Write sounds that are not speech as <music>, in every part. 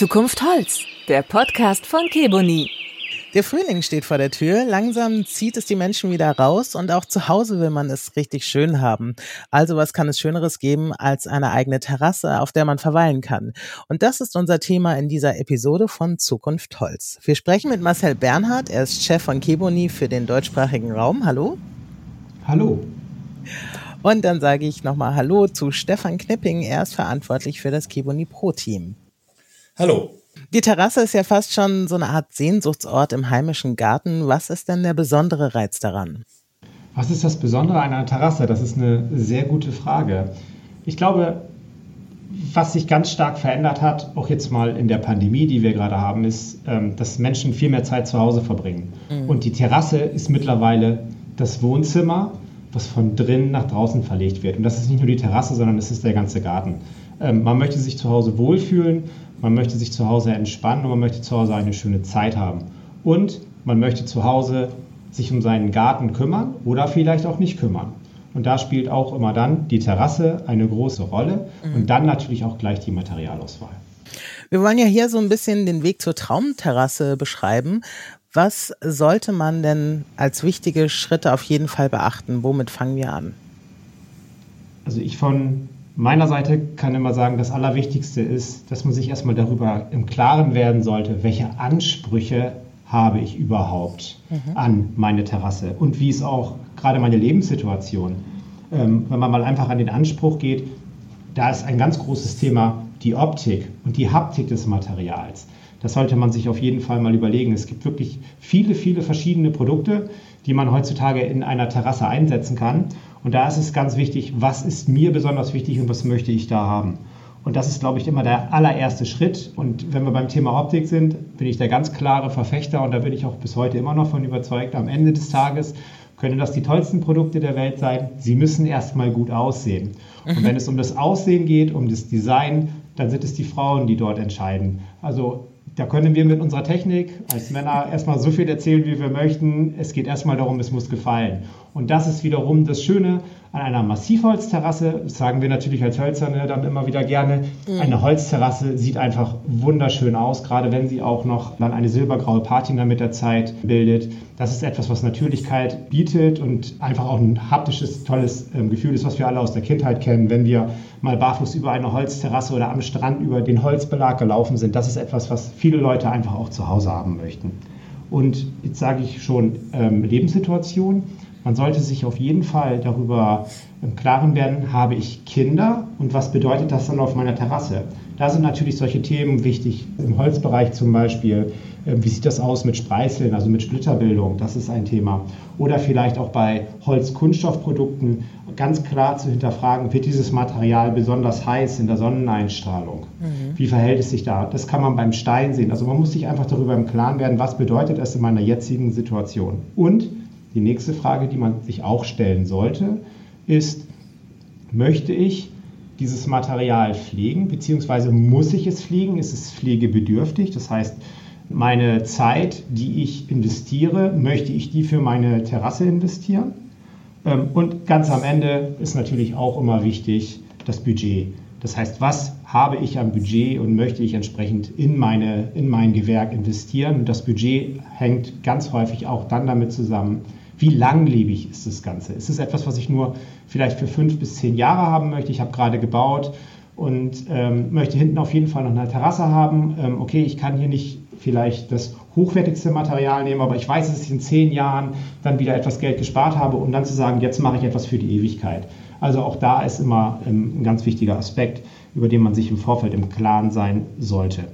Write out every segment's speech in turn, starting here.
Zukunft Holz, der Podcast von Keboni. Der Frühling steht vor der Tür, langsam zieht es die Menschen wieder raus und auch zu Hause will man es richtig schön haben. Also was kann es Schöneres geben als eine eigene Terrasse, auf der man verweilen kann? Und das ist unser Thema in dieser Episode von Zukunft Holz. Wir sprechen mit Marcel Bernhard, er ist Chef von Keboni für den deutschsprachigen Raum. Hallo. Hallo. Und dann sage ich nochmal Hallo zu Stefan Knipping, er ist verantwortlich für das Keboni Pro Team. Hallo. Die Terrasse ist ja fast schon so eine Art Sehnsuchtsort im heimischen Garten. Was ist denn der besondere Reiz daran? Was ist das Besondere an einer Terrasse? Das ist eine sehr gute Frage. Ich glaube, was sich ganz stark verändert hat, auch jetzt mal in der Pandemie, die wir gerade haben, ist, ähm, dass Menschen viel mehr Zeit zu Hause verbringen. Mhm. Und die Terrasse ist mittlerweile das Wohnzimmer, was von drinnen nach draußen verlegt wird. Und das ist nicht nur die Terrasse, sondern es ist der ganze Garten. Ähm, man möchte sich zu Hause wohlfühlen, man möchte sich zu Hause entspannen und man möchte zu Hause eine schöne Zeit haben. Und man möchte zu Hause sich um seinen Garten kümmern oder vielleicht auch nicht kümmern. Und da spielt auch immer dann die Terrasse eine große Rolle mhm. und dann natürlich auch gleich die Materialauswahl. Wir wollen ja hier so ein bisschen den Weg zur Traumterrasse beschreiben. Was sollte man denn als wichtige Schritte auf jeden Fall beachten? Womit fangen wir an? Also ich von meiner Seite kann immer sagen, das Allerwichtigste ist, dass man sich erstmal darüber im Klaren werden sollte, welche Ansprüche habe ich überhaupt mhm. an meine Terrasse und wie ist auch gerade meine Lebenssituation. Ähm, wenn man mal einfach an den Anspruch geht, da ist ein ganz großes Thema die Optik und die Haptik des Materials. Das sollte man sich auf jeden Fall mal überlegen. Es gibt wirklich viele, viele verschiedene Produkte, die man heutzutage in einer Terrasse einsetzen kann. Und da ist es ganz wichtig, was ist mir besonders wichtig und was möchte ich da haben. Und das ist, glaube ich, immer der allererste Schritt. Und wenn wir beim Thema Optik sind, bin ich der ganz klare Verfechter und da bin ich auch bis heute immer noch von überzeugt. Am Ende des Tages können das die tollsten Produkte der Welt sein. Sie müssen erstmal gut aussehen. Und wenn es um das Aussehen geht, um das Design, dann sind es die Frauen, die dort entscheiden. Also da können wir mit unserer Technik als Männer erstmal so viel erzählen, wie wir möchten. Es geht erstmal darum, es muss gefallen. Und das ist wiederum das Schöne an einer Massivholzterrasse, das sagen wir natürlich als Hölzerne dann immer wieder gerne. Mhm. Eine Holzterrasse sieht einfach wunderschön aus, gerade wenn sie auch noch dann eine silbergraue Patina mit der Zeit bildet. Das ist etwas, was Natürlichkeit bietet und einfach auch ein haptisches, tolles ähm, Gefühl ist, was wir alle aus der Kindheit kennen, wenn wir mal barfuß über eine Holzterrasse oder am Strand über den Holzbelag gelaufen sind. Das ist etwas, was viele Leute einfach auch zu Hause haben möchten. Und jetzt sage ich schon ähm, Lebenssituation. Man sollte sich auf jeden Fall darüber im Klaren werden, habe ich Kinder und was bedeutet das dann auf meiner Terrasse? Da sind natürlich solche Themen wichtig, im Holzbereich zum Beispiel. Ähm, wie sieht das aus mit Spreißeln, also mit Splitterbildung? Das ist ein Thema. Oder vielleicht auch bei Holzkunststoffprodukten ganz klar zu hinterfragen, wird dieses Material besonders heiß in der Sonneneinstrahlung? Mhm. Wie verhält es sich da? Das kann man beim Stein sehen. Also man muss sich einfach darüber im Klaren werden, was bedeutet es in meiner jetzigen Situation? Und die nächste Frage, die man sich auch stellen sollte, ist, möchte ich dieses Material pflegen, beziehungsweise muss ich es pflegen? Ist es pflegebedürftig? Das heißt, meine Zeit, die ich investiere, möchte ich die für meine Terrasse investieren? Ähm, und ganz am Ende ist natürlich auch immer wichtig das Budget. Das heißt, was habe ich am Budget und möchte ich entsprechend in, meine, in mein Gewerk investieren? Und das Budget hängt ganz häufig auch dann damit zusammen, wie langlebig ist das Ganze? Ist es etwas, was ich nur vielleicht für fünf bis zehn Jahre haben möchte? Ich habe gerade gebaut und ähm, möchte hinten auf jeden Fall noch eine Terrasse haben. Ähm, okay, ich kann hier nicht vielleicht das hochwertigste Material nehmen, aber ich weiß, dass ich in zehn Jahren dann wieder etwas Geld gespart habe, um dann zu sagen, jetzt mache ich etwas für die Ewigkeit. Also auch da ist immer ähm, ein ganz wichtiger Aspekt, über den man sich im Vorfeld im Klaren sein sollte.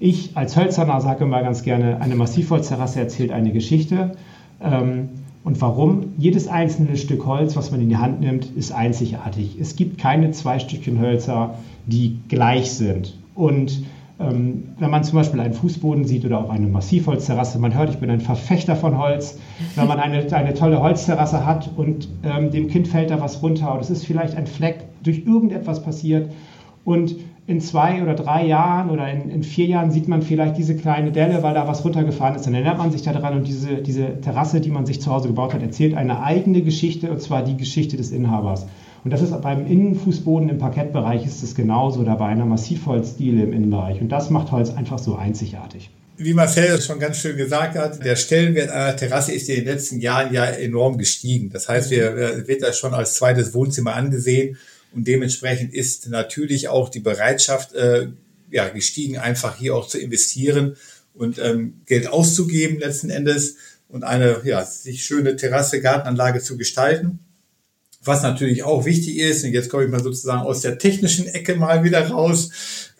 Ich als Hölzerner sage immer ganz gerne, eine Massivholzterrasse erzählt eine Geschichte. Ähm, und warum? Jedes einzelne Stück Holz, was man in die Hand nimmt, ist einzigartig. Es gibt keine zwei Stückchen Hölzer, die gleich sind. Und ähm, wenn man zum Beispiel einen Fußboden sieht oder auch eine Massivholzterrasse, man hört, ich bin ein Verfechter von Holz. Wenn man eine, eine tolle Holzterrasse hat und ähm, dem Kind fällt da was runter und es ist vielleicht ein Fleck, durch irgendetwas passiert und in zwei oder drei Jahren oder in, in, vier Jahren sieht man vielleicht diese kleine Delle, weil da was runtergefahren ist. Dann erinnert man sich daran und diese, diese Terrasse, die man sich zu Hause gebaut hat, erzählt eine eigene Geschichte und zwar die Geschichte des Inhabers. Und das ist beim Innenfußboden im Parkettbereich ist es genauso oder bei einer Massivholzdiele im Innenbereich. Und das macht Holz einfach so einzigartig. Wie Marcel schon ganz schön gesagt hat, der Stellenwert einer Terrasse ist in den letzten Jahren ja enorm gestiegen. Das heißt, wir, wird das schon als zweites Wohnzimmer angesehen und dementsprechend ist natürlich auch die Bereitschaft äh, ja, gestiegen, einfach hier auch zu investieren und ähm, Geld auszugeben letzten Endes und eine ja, sich schöne Terrasse, Gartenanlage zu gestalten. Was natürlich auch wichtig ist, und jetzt komme ich mal sozusagen aus der technischen Ecke mal wieder raus,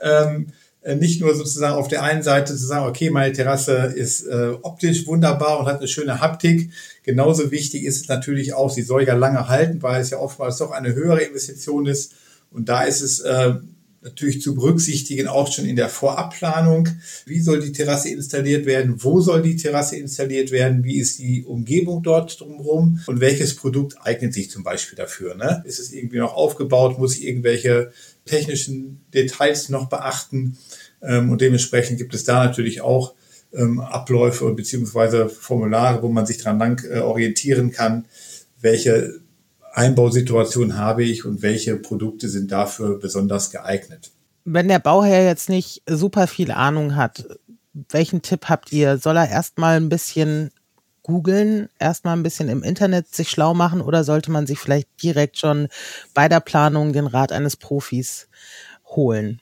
ähm, äh, nicht nur sozusagen auf der einen Seite zu sagen, okay, meine Terrasse ist äh, optisch wunderbar und hat eine schöne Haptik. Genauso wichtig ist es natürlich auch, sie soll ja lange halten, weil es ja oftmals doch eine höhere Investition ist. Und da ist es äh, natürlich zu berücksichtigen, auch schon in der Vorabplanung. Wie soll die Terrasse installiert werden? Wo soll die Terrasse installiert werden? Wie ist die Umgebung dort drumherum? Und welches Produkt eignet sich zum Beispiel dafür? Ne? Ist es irgendwie noch aufgebaut? Muss ich irgendwelche technischen Details noch beachten? Ähm, und dementsprechend gibt es da natürlich auch ähm, Abläufe beziehungsweise Formulare, wo man sich dran lang äh, orientieren kann, welche Einbausituation habe ich und welche Produkte sind dafür besonders geeignet. Wenn der Bauherr jetzt nicht super viel Ahnung hat, welchen Tipp habt ihr? Soll er erstmal ein bisschen googeln, erstmal ein bisschen im Internet sich schlau machen oder sollte man sich vielleicht direkt schon bei der Planung den Rat eines Profis holen?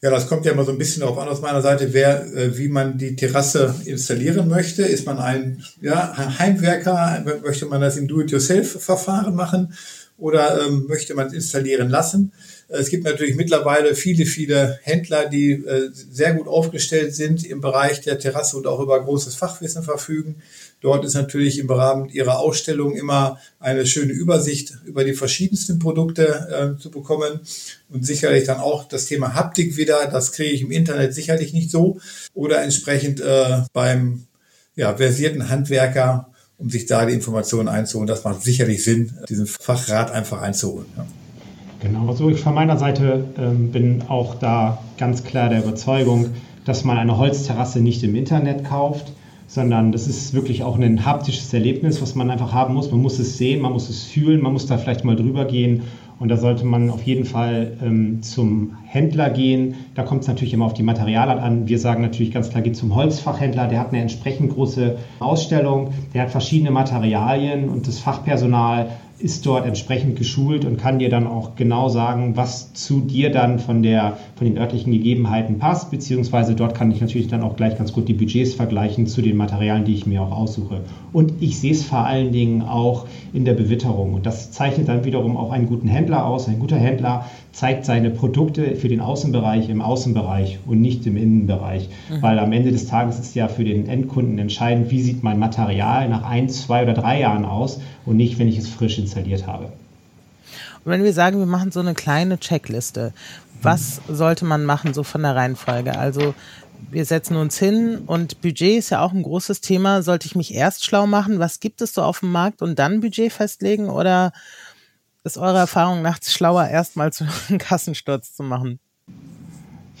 Ja, das kommt ja immer so ein bisschen darauf an aus meiner Seite, wer, äh, wie man die Terrasse installieren möchte. Ist man ein, ja, ein Heimwerker? Möchte man das im Do-it-yourself-Verfahren machen? Oder ähm, möchte man es installieren lassen? Es gibt natürlich mittlerweile viele, viele Händler, die äh, sehr gut aufgestellt sind im Bereich der Terrasse und auch über großes Fachwissen verfügen. Dort ist natürlich im Rahmen ihrer Ausstellung immer eine schöne Übersicht über die verschiedensten Produkte äh, zu bekommen und sicherlich dann auch das Thema Haptik wieder. Das kriege ich im Internet sicherlich nicht so oder entsprechend äh, beim ja, versierten Handwerker, um sich da die Informationen einzuholen. Das macht sicherlich Sinn, diesen Fachrat einfach einzuholen. Ja. Genau, also ich von meiner Seite ähm, bin auch da ganz klar der Überzeugung, dass man eine Holzterrasse nicht im Internet kauft, sondern das ist wirklich auch ein haptisches Erlebnis, was man einfach haben muss. Man muss es sehen, man muss es fühlen, man muss da vielleicht mal drüber gehen und da sollte man auf jeden Fall ähm, zum Händler gehen. Da kommt es natürlich immer auf die Materialien an. Wir sagen natürlich ganz klar, geht zum Holzfachhändler. Der hat eine entsprechend große Ausstellung. Der hat verschiedene Materialien und das Fachpersonal ist dort entsprechend geschult und kann dir dann auch genau sagen, was zu dir dann von, der, von den örtlichen Gegebenheiten passt, beziehungsweise dort kann ich natürlich dann auch gleich ganz gut die Budgets vergleichen zu den Materialien, die ich mir auch aussuche. Und ich sehe es vor allen Dingen auch in der Bewitterung und das zeichnet dann wiederum auch einen guten Händler aus. Ein guter Händler zeigt seine Produkte für den Außenbereich im Außenbereich und nicht im Innenbereich, mhm. weil am Ende des Tages ist ja für den Endkunden entscheidend, wie sieht mein Material nach ein, zwei oder drei Jahren aus und nicht, wenn ich es frisch installiert habe. Und wenn wir sagen, wir machen so eine kleine Checkliste, was mhm. sollte man machen, so von der Reihenfolge? Also wir setzen uns hin und Budget ist ja auch ein großes Thema. Sollte ich mich erst schlau machen, was gibt es so auf dem Markt und dann Budget festlegen oder ist eure Erfahrung nachts schlauer, erstmal <laughs> einen Kassensturz zu machen?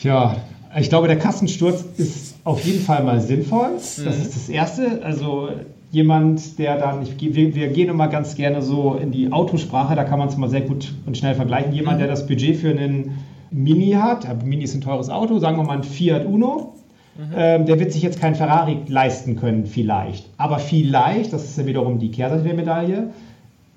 Ja, ich glaube, der Kassensturz ist auf jeden Fall mal sinnvoll. Das mhm. ist das Erste. Also jemand, der dann, ich, wir, wir, gehen immer ganz gerne so in die Autosprache, da kann man es mal sehr gut und schnell vergleichen. Jemand, der mhm. das Budget für einen Mini hat, Mini ist ein teures Auto, sagen wir mal ein Fiat Uno, mhm. ähm, der wird sich jetzt kein Ferrari leisten können, vielleicht. Aber vielleicht, das ist ja wiederum die Kehrseite der Medaille,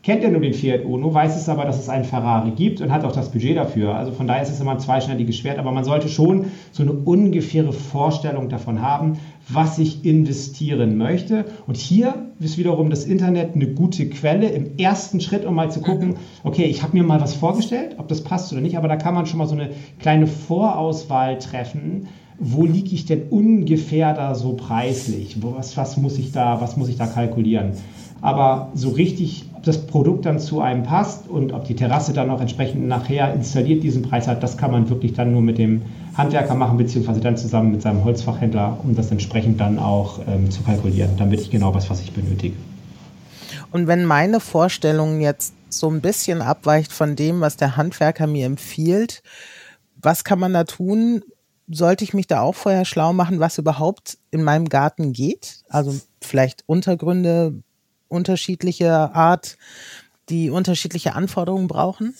kennt er nur den Fiat Uno, weiß es aber, dass es einen Ferrari gibt und hat auch das Budget dafür. Also von daher ist es immer ein zweischneidiges Schwert, aber man sollte schon so eine ungefähre Vorstellung davon haben, was ich investieren möchte. Und hier ist wiederum das Internet eine gute Quelle im ersten Schritt, um mal zu gucken, okay, ich habe mir mal was vorgestellt, ob das passt oder nicht, aber da kann man schon mal so eine kleine Vorauswahl treffen. Wo liege ich denn ungefähr da so preislich? Was, was, muss ich da, was muss ich da kalkulieren? Aber so richtig das Produkt dann zu einem passt und ob die Terrasse dann auch entsprechend nachher installiert diesen Preis hat, das kann man wirklich dann nur mit dem Handwerker machen, beziehungsweise dann zusammen mit seinem Holzfachhändler, um das entsprechend dann auch ähm, zu kalkulieren. Weiß ich genau was, was ich benötige. Und wenn meine Vorstellung jetzt so ein bisschen abweicht von dem, was der Handwerker mir empfiehlt, was kann man da tun? Sollte ich mich da auch vorher schlau machen, was überhaupt in meinem Garten geht? Also vielleicht Untergründe, unterschiedliche Art. die unterschiedliche Anforderungen brauchen?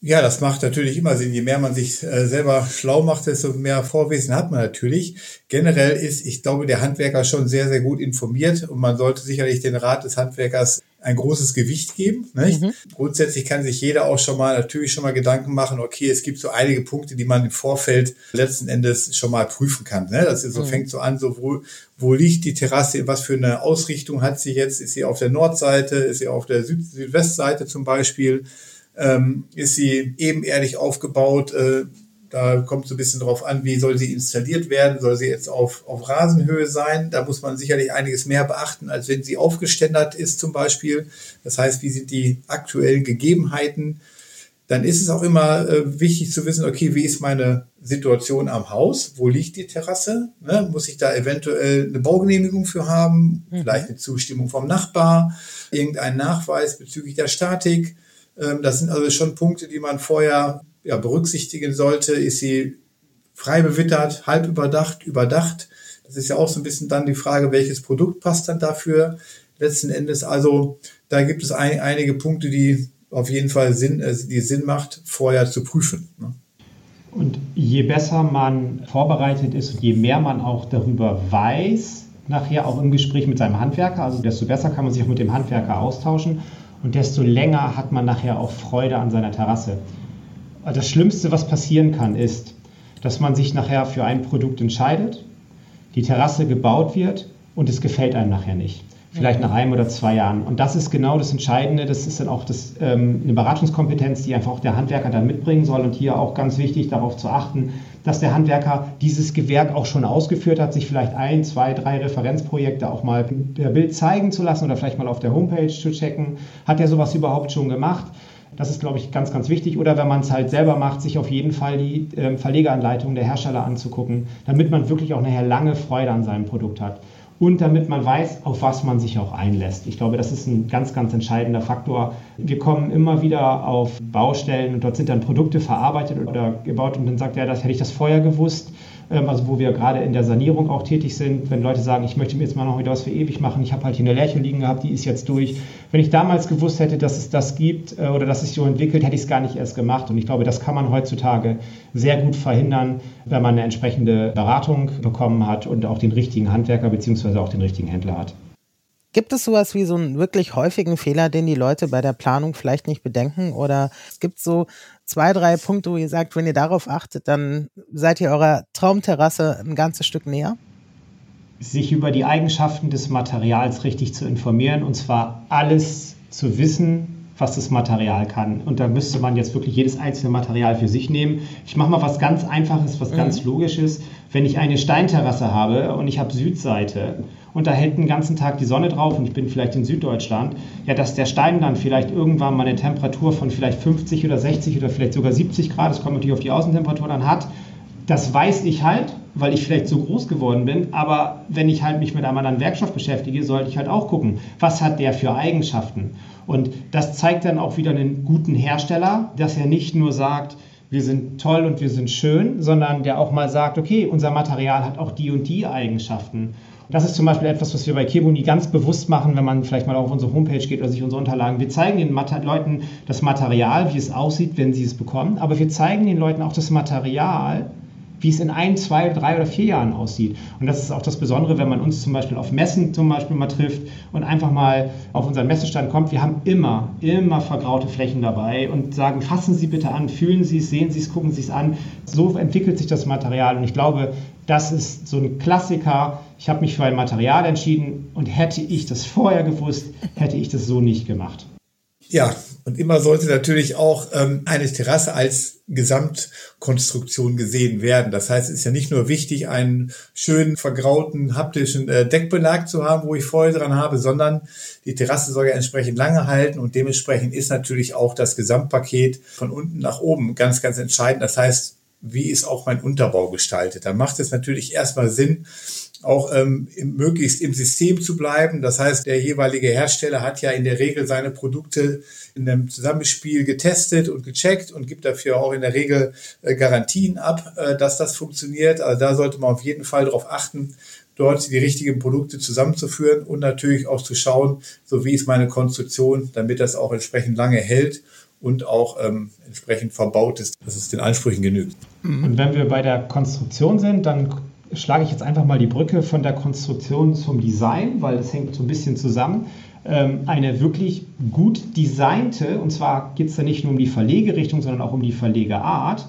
Ja, das macht natürlich immer Sinn. Je mehr man sich äh, selber schlau macht, desto mehr Vorwissen hat man natürlich. Generell ist, ich glaube, der Handwerker schon sehr, sehr gut informiert und man sollte sicherlich den Rat des Handwerkers ein großes Gewicht geben. Nicht? Mhm. Grundsätzlich kann sich jeder auch schon mal natürlich schon mal Gedanken machen, okay, es gibt so einige Punkte, die man im Vorfeld letzten Endes schon mal prüfen kann. Ne? Das ist so, mhm. fängt so an, so wo, wo liegt die Terrasse, was für eine Ausrichtung hat sie jetzt? Ist sie auf der Nordseite, ist sie auf der Süd Südwestseite zum Beispiel? Ähm, ist sie ebenerdig aufgebaut. Äh, da kommt so ein bisschen drauf an, wie soll sie installiert werden. Soll sie jetzt auf, auf Rasenhöhe sein? Da muss man sicherlich einiges mehr beachten, als wenn sie aufgeständert ist zum Beispiel. Das heißt, wie sind die aktuellen Gegebenheiten? Dann ist es auch immer äh, wichtig zu wissen, okay, wie ist meine Situation am Haus? Wo liegt die Terrasse? Ne? Muss ich da eventuell eine Baugenehmigung für haben? Mhm. Vielleicht eine Zustimmung vom Nachbar? Irgendein Nachweis bezüglich der Statik? Ähm, das sind also schon Punkte, die man vorher ja, berücksichtigen sollte. Ist sie frei bewittert, halb überdacht, überdacht? Das ist ja auch so ein bisschen dann die Frage, welches Produkt passt dann dafür letzten Endes. Also da gibt es ein, einige Punkte, die auf jeden Fall Sinn, äh, die Sinn macht, vorher zu prüfen. Ne? Und je besser man vorbereitet ist und je mehr man auch darüber weiß, nachher auch im Gespräch mit seinem Handwerker, also desto besser kann man sich auch mit dem Handwerker austauschen und desto länger hat man nachher auch Freude an seiner Terrasse. Das Schlimmste, was passieren kann, ist, dass man sich nachher für ein Produkt entscheidet, die Terrasse gebaut wird und es gefällt einem nachher nicht vielleicht nach einem oder zwei Jahren. Und das ist genau das Entscheidende. Das ist dann auch das, ähm, eine Beratungskompetenz, die einfach auch der Handwerker dann mitbringen soll. Und hier auch ganz wichtig, darauf zu achten, dass der Handwerker dieses Gewerk auch schon ausgeführt hat, sich vielleicht ein, zwei, drei Referenzprojekte auch mal per Bild zeigen zu lassen oder vielleicht mal auf der Homepage zu checken. Hat er sowas überhaupt schon gemacht? Das ist, glaube ich, ganz, ganz wichtig. Oder wenn man es halt selber macht, sich auf jeden Fall die äh, Verlegeranleitung der Hersteller anzugucken, damit man wirklich auch nachher lange Freude an seinem Produkt hat und damit man weiß, auf was man sich auch einlässt. Ich glaube, das ist ein ganz, ganz entscheidender Faktor. Wir kommen immer wieder auf Baustellen und dort sind dann Produkte verarbeitet oder gebaut und dann sagt er, das hätte ich das vorher gewusst. Ähm, also wo wir gerade in der Sanierung auch tätig sind, wenn Leute sagen, ich möchte mir jetzt mal noch wieder was für ewig machen, ich habe halt hier eine Lerche liegen gehabt, die ist jetzt durch. Wenn ich damals gewusst hätte, dass es das gibt äh, oder dass es sich so entwickelt, hätte ich es gar nicht erst gemacht. Und ich glaube, das kann man heutzutage sehr gut verhindern, wenn man eine entsprechende Beratung bekommen hat und auch den richtigen Handwerker bzw. auch den richtigen Händler hat. Gibt es sowas wie so einen wirklich häufigen Fehler, den die Leute bei der Planung vielleicht nicht bedenken? Oder es gibt so zwei, drei Punkte, wo ihr sagt, wenn ihr darauf achtet, dann seid ihr eurer Traumterrasse ein ganzes Stück näher? Sich über die Eigenschaften des Materials richtig zu informieren und zwar alles zu wissen, was das Material kann. Und da müsste man jetzt wirklich jedes einzelne Material für sich nehmen. Ich mache mal was ganz Einfaches, was mhm. ganz Logisches. Wenn ich eine Steinterrasse habe und ich habe Südseite und da hält den ganzen Tag die Sonne drauf und ich bin vielleicht in Süddeutschland, ja, dass der Stein dann vielleicht irgendwann mal eine Temperatur von vielleicht 50 oder 60 oder vielleicht sogar 70 Grad, das kommt natürlich auf die Außentemperatur dann hat, das weiß ich halt, weil ich vielleicht so groß geworden bin, aber wenn ich halt mich mit einem anderen Werkstoff beschäftige, sollte ich halt auch gucken, was hat der für Eigenschaften. Und das zeigt dann auch wieder einen guten Hersteller, dass er nicht nur sagt, wir sind toll und wir sind schön, sondern der auch mal sagt, okay, unser Material hat auch die und die Eigenschaften. Das ist zum Beispiel etwas, was wir bei Kebuni ganz bewusst machen, wenn man vielleicht mal auf unsere Homepage geht oder sich unsere Unterlagen. Wir zeigen den Leuten das Material, wie es aussieht, wenn sie es bekommen, aber wir zeigen den Leuten auch das Material, wie es in ein, zwei, drei oder vier Jahren aussieht. Und das ist auch das Besondere, wenn man uns zum Beispiel auf Messen zum Beispiel mal trifft und einfach mal auf unseren Messestand kommt. Wir haben immer, immer vergraute Flächen dabei und sagen, fassen Sie bitte an, fühlen Sie es, sehen Sie es, gucken Sie es an. So entwickelt sich das Material. Und ich glaube, das ist so ein Klassiker. Ich habe mich für ein Material entschieden und hätte ich das vorher gewusst, hätte ich das so nicht gemacht. Ja, und immer sollte natürlich auch ähm, eine Terrasse als Gesamtkonstruktion gesehen werden. Das heißt, es ist ja nicht nur wichtig, einen schönen, vergrauten, haptischen äh, Deckbelag zu haben, wo ich Freude dran habe, sondern die Terrasse soll ja entsprechend lange halten und dementsprechend ist natürlich auch das Gesamtpaket von unten nach oben ganz, ganz entscheidend. Das heißt, wie ist auch mein Unterbau gestaltet? Da macht es natürlich erstmal Sinn, auch ähm, möglichst im System zu bleiben. Das heißt, der jeweilige Hersteller hat ja in der Regel seine Produkte in einem Zusammenspiel getestet und gecheckt und gibt dafür auch in der Regel äh, Garantien ab, äh, dass das funktioniert. Also da sollte man auf jeden Fall darauf achten, dort die richtigen Produkte zusammenzuführen und natürlich auch zu schauen, so wie ist meine Konstruktion, damit das auch entsprechend lange hält und auch ähm, entsprechend verbaut ist, dass es den Ansprüchen genügt. Und wenn wir bei der Konstruktion sind, dann schlage ich jetzt einfach mal die Brücke von der Konstruktion zum Design, weil das hängt so ein bisschen zusammen. Ähm, eine wirklich gut designte, und zwar geht es da nicht nur um die Verlegerichtung, sondern auch um die Verlegeart,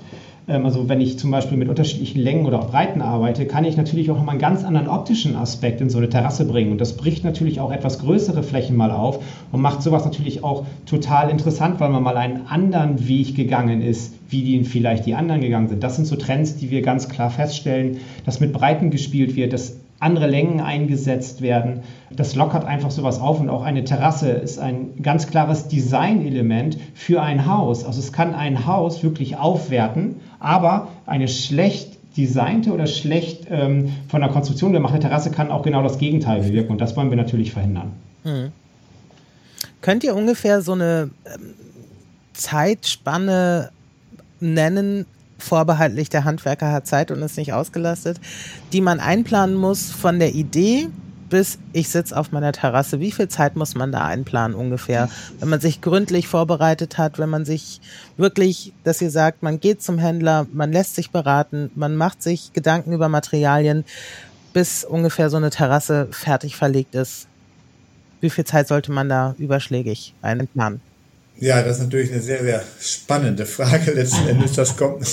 also wenn ich zum Beispiel mit unterschiedlichen Längen oder Breiten arbeite, kann ich natürlich auch nochmal einen ganz anderen optischen Aspekt in so eine Terrasse bringen. Und das bricht natürlich auch etwas größere Flächen mal auf und macht sowas natürlich auch total interessant, weil man mal einen anderen Weg gegangen ist, wie die vielleicht die anderen gegangen sind. Das sind so Trends, die wir ganz klar feststellen, dass mit Breiten gespielt wird, dass andere Längen eingesetzt werden. Das lockert einfach sowas auf und auch eine Terrasse ist ein ganz klares Designelement für ein Haus. Also es kann ein Haus wirklich aufwerten, aber eine schlecht designte oder schlecht ähm, von der Konstruktion gemachte Terrasse kann auch genau das Gegenteil bewirken und das wollen wir natürlich verhindern. Hm. Könnt ihr ungefähr so eine ähm, Zeitspanne nennen, vorbehaltlich der Handwerker hat Zeit und ist nicht ausgelastet, die man einplanen muss von der Idee bis ich sitze auf meiner Terrasse. Wie viel Zeit muss man da einplanen ungefähr? Wenn man sich gründlich vorbereitet hat, wenn man sich wirklich, dass ihr sagt, man geht zum Händler, man lässt sich beraten, man macht sich Gedanken über Materialien, bis ungefähr so eine Terrasse fertig verlegt ist. Wie viel Zeit sollte man da überschlägig einplanen? Ja, das ist natürlich eine sehr, sehr spannende Frage <laughs> letzten Endes. Das kommt,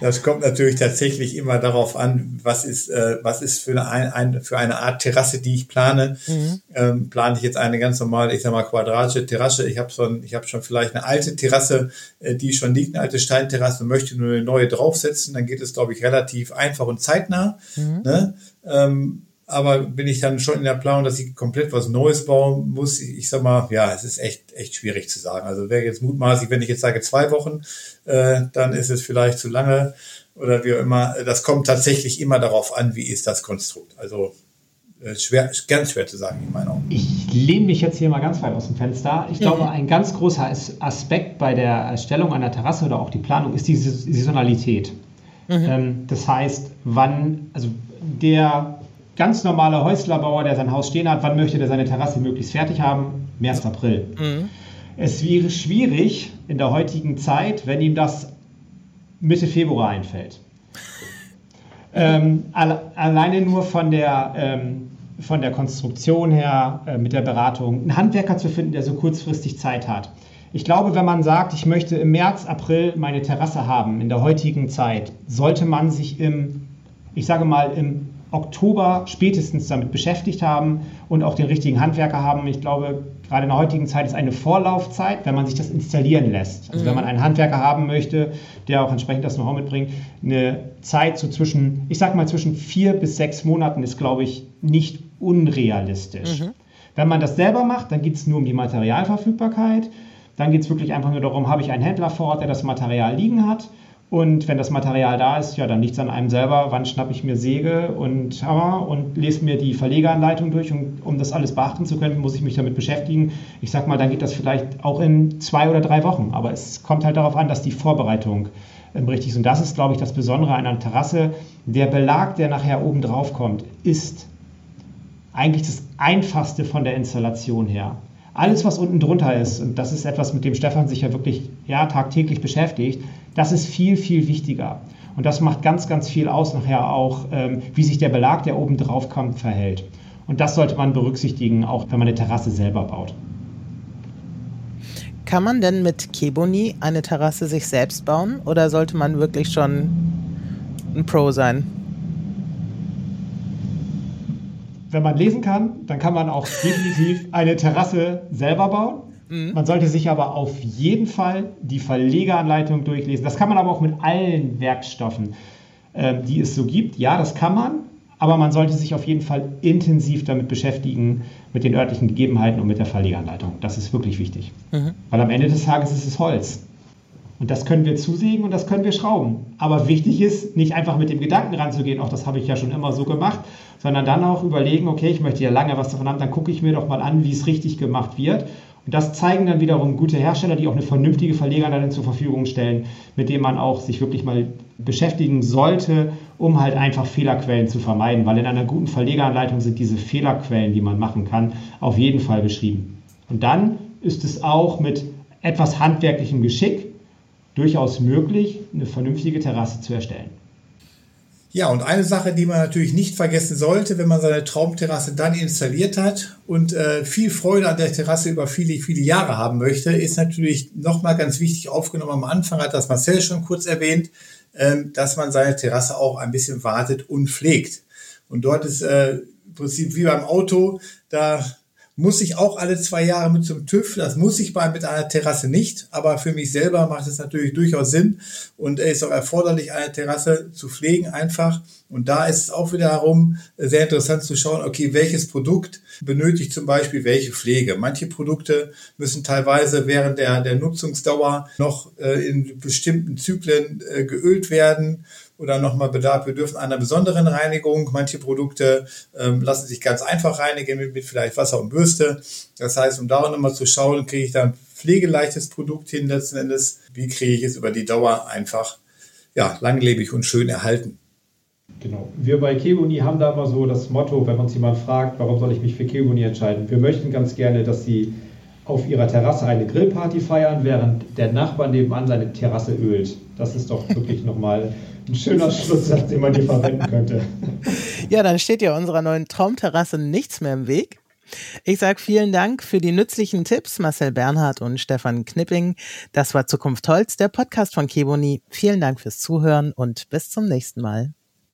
das kommt natürlich tatsächlich immer darauf an, was ist, äh, was ist für eine, ein, für eine Art Terrasse, die ich plane. Mhm. Ähm, plane ich jetzt eine ganz normale, ich sag mal, quadratische Terrasse. Ich habe schon, ich habe schon vielleicht eine alte Terrasse, äh, die schon liegt, eine alte Steinterrasse und möchte nur eine neue draufsetzen. Dann geht es, glaube ich, relativ einfach und zeitnah. Mhm. Ne? Ähm, aber bin ich dann schon in der Planung, dass ich komplett was Neues bauen muss. Ich sag mal, ja, es ist echt, echt schwierig zu sagen. Also wäre jetzt mutmaßlich, wenn ich jetzt sage zwei Wochen, äh, dann ist es vielleicht zu lange oder wie auch immer. Das kommt tatsächlich immer darauf an, wie ist das Konstrukt. Also äh, schwer, ganz schwer zu sagen, in meinen Augen. Ich lehne mich jetzt hier mal ganz weit aus dem Fenster. Ich glaube, mhm. ein ganz großer Aspekt bei der Erstellung einer Terrasse oder auch die Planung ist die Saisonalität. Mhm. Ähm, das heißt, wann, also der ganz normaler Häuslerbauer, der sein Haus stehen hat, wann möchte der seine Terrasse möglichst fertig haben? März, April. Mhm. Es wäre schwierig in der heutigen Zeit, wenn ihm das Mitte Februar einfällt. <laughs> Ähm, alleine nur von der, ähm, von der Konstruktion her, äh, mit der Beratung, einen Handwerker zu finden, der so kurzfristig Zeit hat. Ich glaube, wenn man sagt, ich möchte im März, April meine Terrasse haben, in der heutigen Zeit, sollte man sich im, ich sage mal, im Oktober spätestens damit beschäftigt haben und auch den richtigen Handwerker haben. Ich glaube, gerade in der heutigen Zeit ist eine Vorlaufzeit, wenn man sich das installieren lässt. Also mhm. wenn man einen Handwerker haben möchte, der auch entsprechend das Know-how mitbringt, eine Zeit so zwischen, ich sag mal zwischen vier bis sechs Monaten ist, glaube ich, nicht unrealistisch. Mhm. Wenn man das selber macht, dann geht es nur um die Materialverfügbarkeit. Dann geht es wirklich einfach nur darum, habe ich einen Händler vor Ort, der das Material liegen hat und wenn das Material da ist, ja, dann liegt es an einem selber. Wann schnappe ich mir Säge und Hammer und lese mir die Verlegeranleitung durch. Und um das alles beachten zu können, muss ich mich damit beschäftigen. Ich sag mal, dann geht das vielleicht auch in zwei oder drei Wochen. Aber es kommt halt darauf an, dass die Vorbereitung ähm, richtig ist. Und das ist, glaube ich, das Besondere an einer Terrasse. Der Belag, der nachher oben drauf kommt, ist eigentlich das Einfachste von der Installation her. Alles, was unten drunter ist, und das ist etwas, mit dem Stefan sich ja wirklich ja, tagtäglich beschäftigt, das ist viel, viel wichtiger. Und das macht ganz, ganz viel aus nachher auch, ähm, wie sich der Belag, der oben drauf kommt, verhält. Und das sollte man berücksichtigen, auch wenn man eine Terrasse selber baut. Kann man denn mit Keboni eine Terrasse sich selbst bauen oder sollte man wirklich schon ein Pro sein? Wenn man lesen kann, dann kann man auch definitiv eine Terrasse selber bauen. Mhm. Man sollte sich aber auf jeden Fall die Verlegeranleitung durchlesen. Das kann man aber auch mit allen Werkstoffen, äh, die es so gibt. Ja, das kann man, aber man sollte sich auf jeden Fall intensiv damit beschäftigen, mit den örtlichen Gegebenheiten und mit der Verlegeranleitung. Das ist wirklich wichtig. Mhm. Weil am Ende des Tages ist es Holz. Und das können wir zusägen und das können wir schrauben. Aber wichtig ist, nicht einfach mit dem Gedanken ranzugehen, auch das habe ich ja schon immer so gemacht, sondern dann auch überlegen, okay, ich möchte ja lange was davon haben, dann gucke ich mir doch mal an, wie es richtig gemacht wird Und das zeigen dann wiederum gute Hersteller, die auch eine vernünftige Verlegeranleitung zur Verfügung stellen, mit dem man auch sich wirklich mal beschäftigen sollte, um halt einfach Fehlerquellen zu vermeiden. Weil in einer guten Verlegeranleitung sind diese Fehlerquellen, die man machen kann, auf jeden Fall beschrieben. Und dann ist es auch mit etwas handwerklichem Geschick durchaus möglich, eine vernünftige Terrasse zu erstellen. Ja, und eine Sache, die man natürlich nicht vergessen sollte, wenn man seine Traumterrasse dann installiert hat und äh, viel Freude an der Terrasse über viele, viele Jahre haben möchte, ist natürlich nochmal ganz wichtig aufgenommen am Anfang, hat das Marcel schon kurz erwähnt, ähm, dass man seine Terrasse auch ein bisschen wartet und pflegt. Und dort ist äh, im Prinzip wie beim Auto, da muss ich auch alle zwei Jahre mit zum TÜV. Das muss ich bei mit einer Terrasse nicht, aber für mich selber macht es natürlich durchaus Sinn und es ist auch erforderlich, eine Terrasse zu pflegen einfach. Und da ist es auch wiederum sehr interessant zu schauen, okay, welches Produkt benötigt zum Beispiel welche Pflege. Manche Produkte müssen teilweise während der, der Nutzungsdauer noch äh, in bestimmten Zyklen äh, geölt werden oder nochmal Bedarf bedürfen einer besonderen Reinigung. Manche Produkte ähm, lassen sich ganz einfach reinigen mit, mit vielleicht Wasser und Bürste. Das heißt, um da auch nochmal zu schauen, kriege ich da ein pflegeleichtes Produkt hin letzten Endes. Wie kriege ich es über die Dauer einfach ja, langlebig und schön erhalten? Genau. Wir bei Kebuni haben da immer so das Motto, wenn uns jemand fragt, warum soll ich mich für Kebuni entscheiden? Wir möchten ganz gerne, dass Sie auf Ihrer Terrasse eine Grillparty feiern, während der Nachbar nebenan seine Terrasse ölt. Das ist doch wirklich <laughs> nochmal ein schöner Schlusssatz, den man hier verwenden könnte. <laughs> Ja, dann steht ja unserer neuen Traumterrasse nichts mehr im Weg. Ich sage vielen Dank für die nützlichen Tipps, Marcel Bernhard und Stefan Knipping. Das war Zukunft Holz, der Podcast von Keboni. Vielen Dank fürs Zuhören und bis zum nächsten Mal.